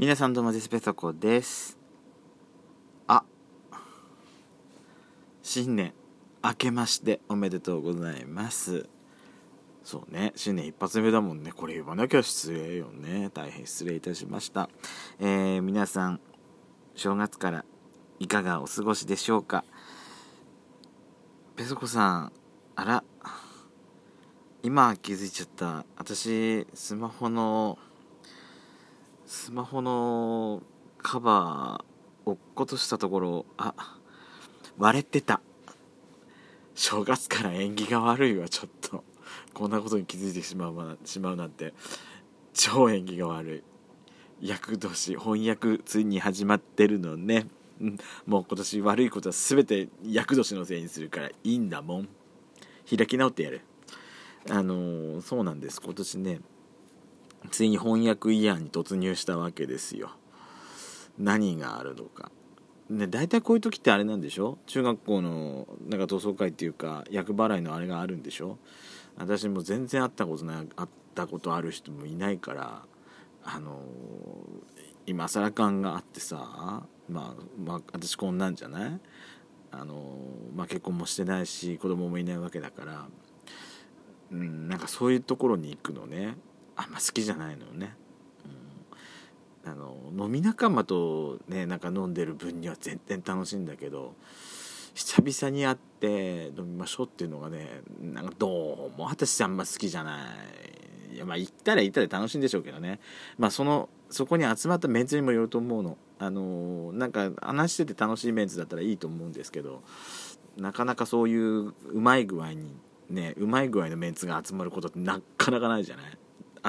皆さんどうもデスペソコです。あ。新年明けましておめでとうございます。そうね新年一発目だもんね。これ言わなきゃ失礼よね。大変失礼いたしました。えー、皆さん正月からいかがお過ごしでしょうか？ペソコさんあら。今気づいちゃった。私スマホのスマホのカバー落っことしたところあ割れてた。正月から縁起が悪いわちょっと。こんなことに気づいてしまうしまうなんて。超縁起が悪い。厄年翻訳ついに始まってるのね、もう今年悪いことは全て厄年のせいにするからいいんだもん。開き直ってやる。あのー、そうなんです。今年ねついに翻訳イヤーに突入したわけですよ。何があるのか。ね大体こういう時ってあれなんでしょ？中学校のなんか同窓会っていうか厄払いのあれがあるんでしょ？私も全然会ったことない会ったことある人もいないからあの今更感があってさまあ、まあ、私こんなんじゃない？あの、まあ、結婚もしてないし子供もいないわけだから、うん、なんかそういうところに行くのね。あんま好きじゃないのよね、うん、あの飲み仲間とねなんか飲んでる分には全然楽しいんだけど久々に会って飲みましょうっていうのがねなんかどうも私あんま好きじゃない。いやまあ行ったら行ったら楽しいんでしょうけどね。まあそのそこに集まったメンツにもよると思うの。あのなんか話してて楽しいメンツだったらいいと思うんですけどなかなかそういううまい具合にねうまい具合のメンツが集まることってなかなかないじゃない。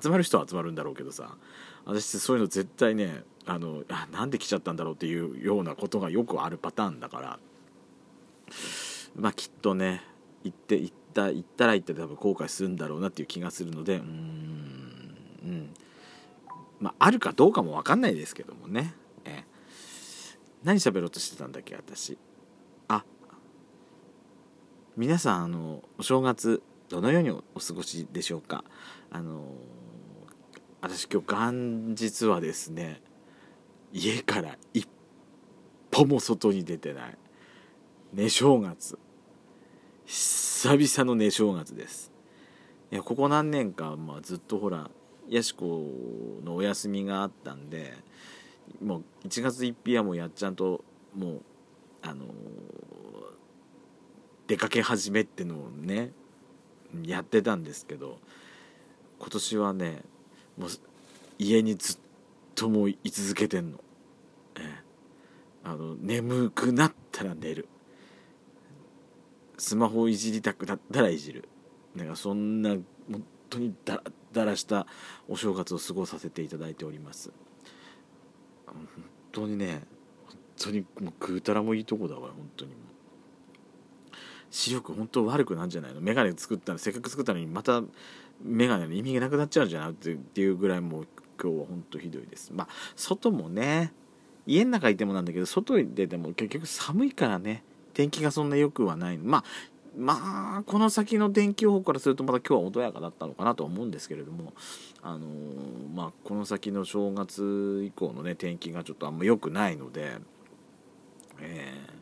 集まる人は集まるんだろうけどさ私そういうの絶対ねあのあなんで来ちゃったんだろうっていうようなことがよくあるパターンだからまあきっとね行って行った行ったら行ったら多分後悔するんだろうなっていう気がするのでうんうん。まああるかどうかも分かんないですけどもね。え。何喋ろうとしてたんだっけ私。あ。皆さんあのお正月どのようにお過ごしでしょうか。あの私今日元日はですね家から一歩も外に出てない寝正月。久々の寝正月です。いやここ何年か、まあ、ずっとほらやしこのお休みがあったんでもう1月1日はもうやっちゃんともうあの出かけ始めってのをねやってたんですけど今年はねもう家にずっともう居続けてんの,、えあの眠くなったら寝る。スマホをいじりたくなったらいじる。なんかそんな本当にだらだらしたお正月を過ごさせていただいております。本当にね本当にもう食うたらもいいとこだわ本当にもう。視力本当悪くなんじゃないの？眼鏡作ったのせっかく作ったのにまた眼鏡の意味がなくなっちゃうんじゃない？っていうぐらいもう今日は本当ひどいです。まあ外もね家の中いてもなんだけど外に出ても結局寒いからね。天気がそんな良くはない。まあまあこの先の天気予報からするとまだ今日は穏やかだったのかなと思うんですけれどもあのー、まあこの先の正月以降のね天気がちょっとあんま良くないのでえー、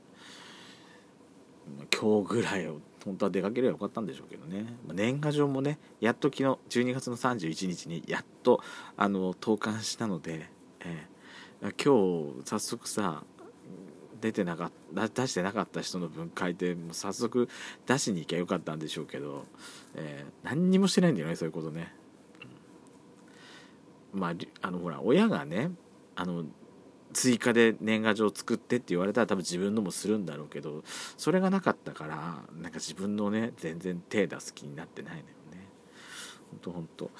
今日ぐらいを本当は出かければよかったんでしょうけどね、まあ、年賀状もねやっと昨日12月の31日にやっとあの投函したので、えー、今日早速さ出てなかっ出してなかった人の分書いてもう早速出しに行きゃよかったんでしょうけど、えー、何にもしてないんだよねそういうことね、うん、まああのほら親がねあの追加で年賀状作ってって言われたら多分自分のもするんだろうけどそれがなかったからなんか自分のね全然手出す気になってないのよね。ほんとほんと。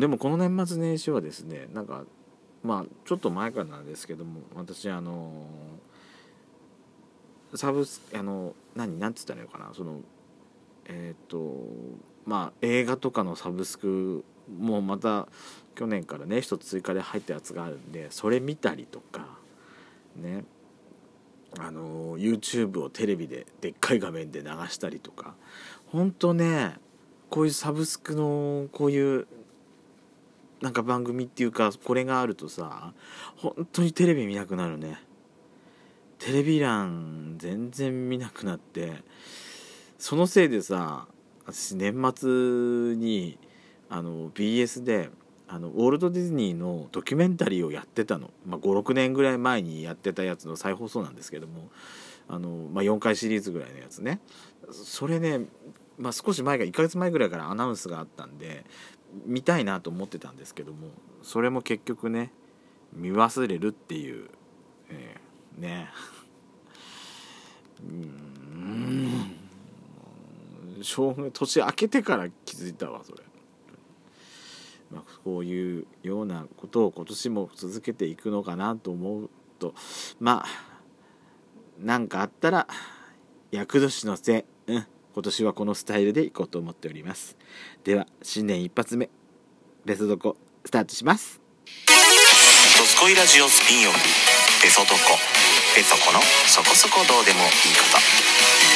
でもこの年末年始はですねなんかまあちょっと前からなんですけども私あのサブスあの何何て言ったらいいのかなそのえっ、ー、とまあ映画とかのサブスクもまた去年からね一つ追加で入ったやつがあるんでそれ見たりとかね。あの YouTube をテレビででっかい画面で流したりとか。ほんとねこういうサブスクのこういうなんか番組っていうかこれがあるとさ本当にテレビ見なくなるね。テレビ欄全然見なくなってそのせいでさ私年末にあの BS であのウォルト・ディズニーのドキュメンタリーをやってたの、まあ、56年ぐらい前にやってたやつの再放送なんですけども。あの、まあ、4回シリーズぐらいのやつね。それね、まあ、少し前が1ヶ月前ぐらいからアナウンスがあったんで見たいなと思ってたんですけども。それも結局ね見忘れるっていう、えー、ね。うん。年明けてから気づいたわそれ。まあ、こういうようなことを今年も続けていくのかなと思うとまあ何かあったら厄年のせい、うん、今年はこのスタイルでいこうと思っております。では新年一発目ベソドコスタートします「ドスコイラジオスピンオフ。ベソドコ」ベソコのそこそこどうでもいいこと。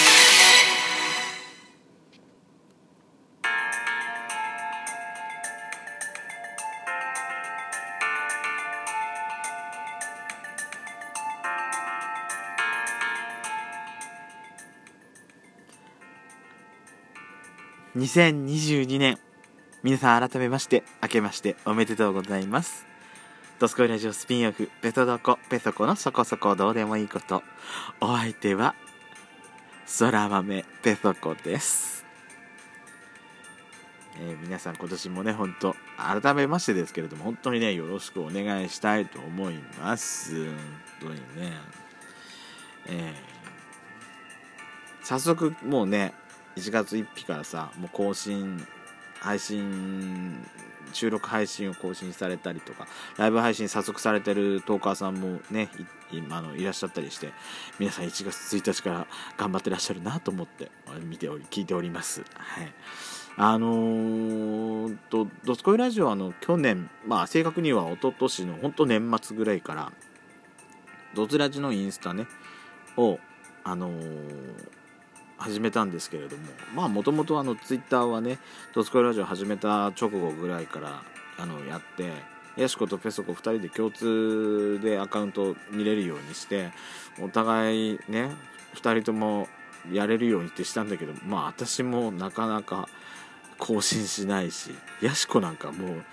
2022年。皆さん改めまして明けましておめでとうございます。ドスコイラジオスピンオフベトドコペソコのそこそこどうでもいいこと。お相手は空豆ペソコです。えー、皆さん今年もね本当改めましてですけれども本当にねよろしくお願いしたいと思います。本当にね。えー、早速もうね1月1日からさもう更新配信収録配信を更新されたりとかライブ配信早速されてるトーカーさんもねいあのいらっしゃったりして皆さん1月1日から頑張ってらっしゃるなと思って見ており聞いております。はい。あのー、と「どすこいラジオ」はあの去年まあ正確には一昨年の本当年末ぐらいからドツラジのインスタねをあのー始めたんですけれどもまあもともとあのツイッターはね「ドスコイラジオ」始めた直後ぐらいからあのやってヤシコとペソコ2人で共通でアカウント見れるようにしてお互いね2人ともやれるようにってしたんだけどまあ私もなかなか更新しないしヤシコなんかもう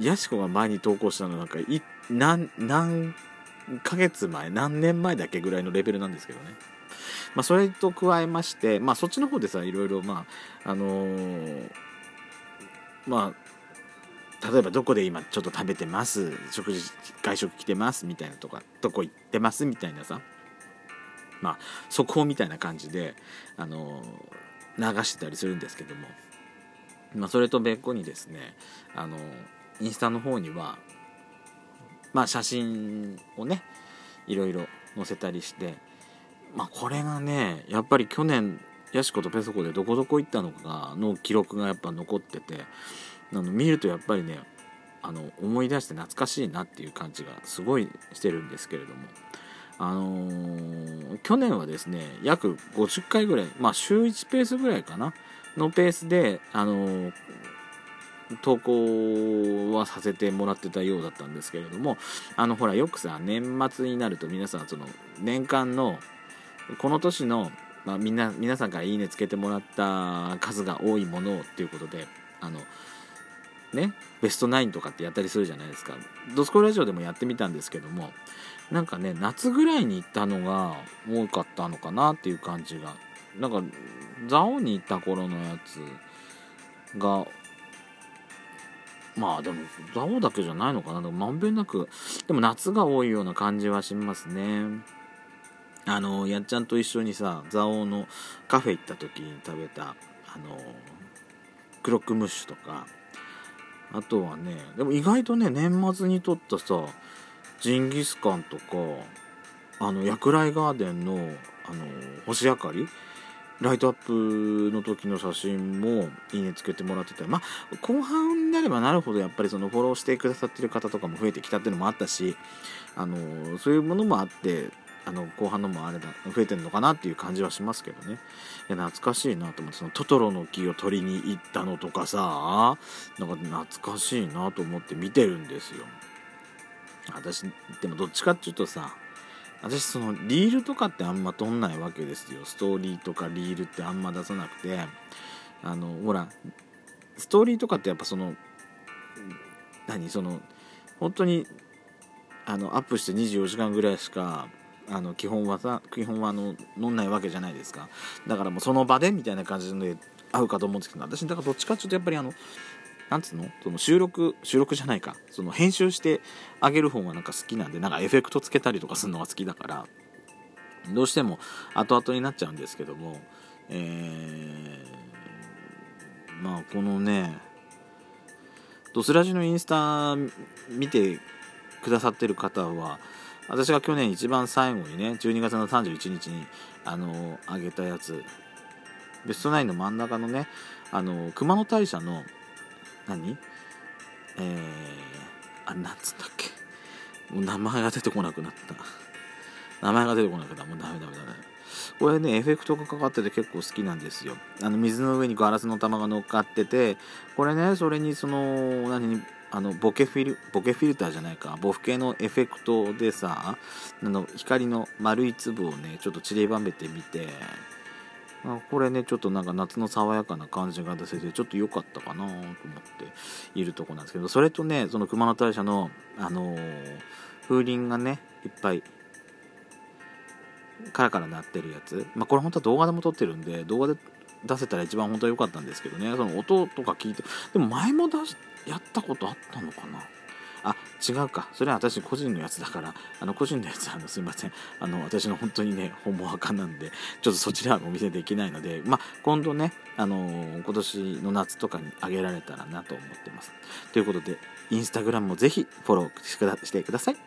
ヤシコが前に投稿したのなんか何何ヶ月前何年前だけぐらいのレベルなんですけどね。まあ、それと加えまして、まあ、そっちの方でさいろいろまああのー、まあ例えばどこで今ちょっと食べてます？食事外食来てます？みたいなとかどこ行ってます？みたいなさ。まあ速報みたいな感じで、あのー、流してたりするんですけども、まあ、それと別個にですね、あのー、インスタの方にはまあ写真をねいろいろ載せたりしてまあ、これがねやっぱり去年ヤシコとペソコでどこどこ行ったのかの記録がやっぱ残っててあの見るとやっぱりねあの思い出して懐かしいなっていう感じがすごいしてるんですけれども、あのー、去年はですね約50回ぐらい、まあ、週1ペースぐらいかなのペースで、あのー、投稿はさせてもらってたようだったんですけれどもあのほらよくさ年末になると皆さんその年間のこの年の、まあ、み皆さんから「いいね」つけてもらった数が多いものっていうことであのねベストナインとかってやったりするじゃないですか。ドスコイラジオでもやってみたんですけどもなんかね夏ぐらいに行ったのが多かったのかなっていう感じが。なんか蔵王に行った頃のやつがまあでも蔵王だけじゃないのかな。でもまんべんなくでも夏が多いような感じはしますね。あのやっちゃんと一緒にさ蔵王のカフェ行った時に食べたあのクロックムッシュとかあとはねでも意外とね年末に撮ったさジンギスカンとかあの薬来ガーデンのあの星明かりライトアップの時の写真もいいねつけてもらってたまあ後半になればなるほどやっぱりそのフォローしてくださってる方とかも増えてきたっていうのもあったしあのそういうものもあってあの後半のもあれだ増えてるのかなっていう感じはしますけどね。いや懐かしいなと思ってそのトトロの木を取りに行ったのとかさなんか懐かしいなと思って見てるんですよ。私でもどっちかっていうとさ私そのリールとかってあんま撮んないわけですよ。ストーリーとかリールってあんま出さなくて。あのほらストーリーとかってやっぱその何その本当にあのアップして24時間ぐらいしかあの基本はさ基本はあの飲んないわけじゃないですか。だからもうその場でみたいな感じで合うかと思うんですけど私だからどっちかっていうとやっぱりあのなんつうの？その収録収録じゃないか。その編集してあげる方がなんか好きなんでなんかエフェクトつけたりとかするのが好きだからどうしても後々になっちゃうんですけどもえー、まあこのねドスラジのインスタ見てくださってる方は私が去年一番最後にね12月の31日にあの上げたやつ。ベストナインの真ん中のねあの熊野大社の何？えー、あなんつったっけ？もう名前が出てこなくなった。名前が出てこなくなった。もうダメダメダメ。これねエフェクトがかかってて結構好きなんですよ。あの水の上にガラスの玉が乗っかっててこれねそれにその何？あのボケフィルボケフィルターじゃないか。ボフ系のエフェクトでさあの光の丸い粒をねちょっと散りばめてみてあこれねちょっとなんか夏の爽やかな感じが出せてちょっと良かったかなと思っているとこなんですけどそれとねその熊野大社のあのー、風鈴がねいっぱいカラカラ鳴ってるやつ。まあこれ本当は動画でも撮ってるんで動画で出せたら一番本当は良かったんですけどね。その音とか聞いてでも前も出しやったことあったのかな？あ違うか。それは私個人のやつだから。あの個人のやつあのすいません。あの私の本当にね本物かなんでちょっとそちらはお見せできないのでまあ今度ねあのー、今年の夏とかにあげられたらなと思ってます。ということでインスタグラムもぜひフォローしてください。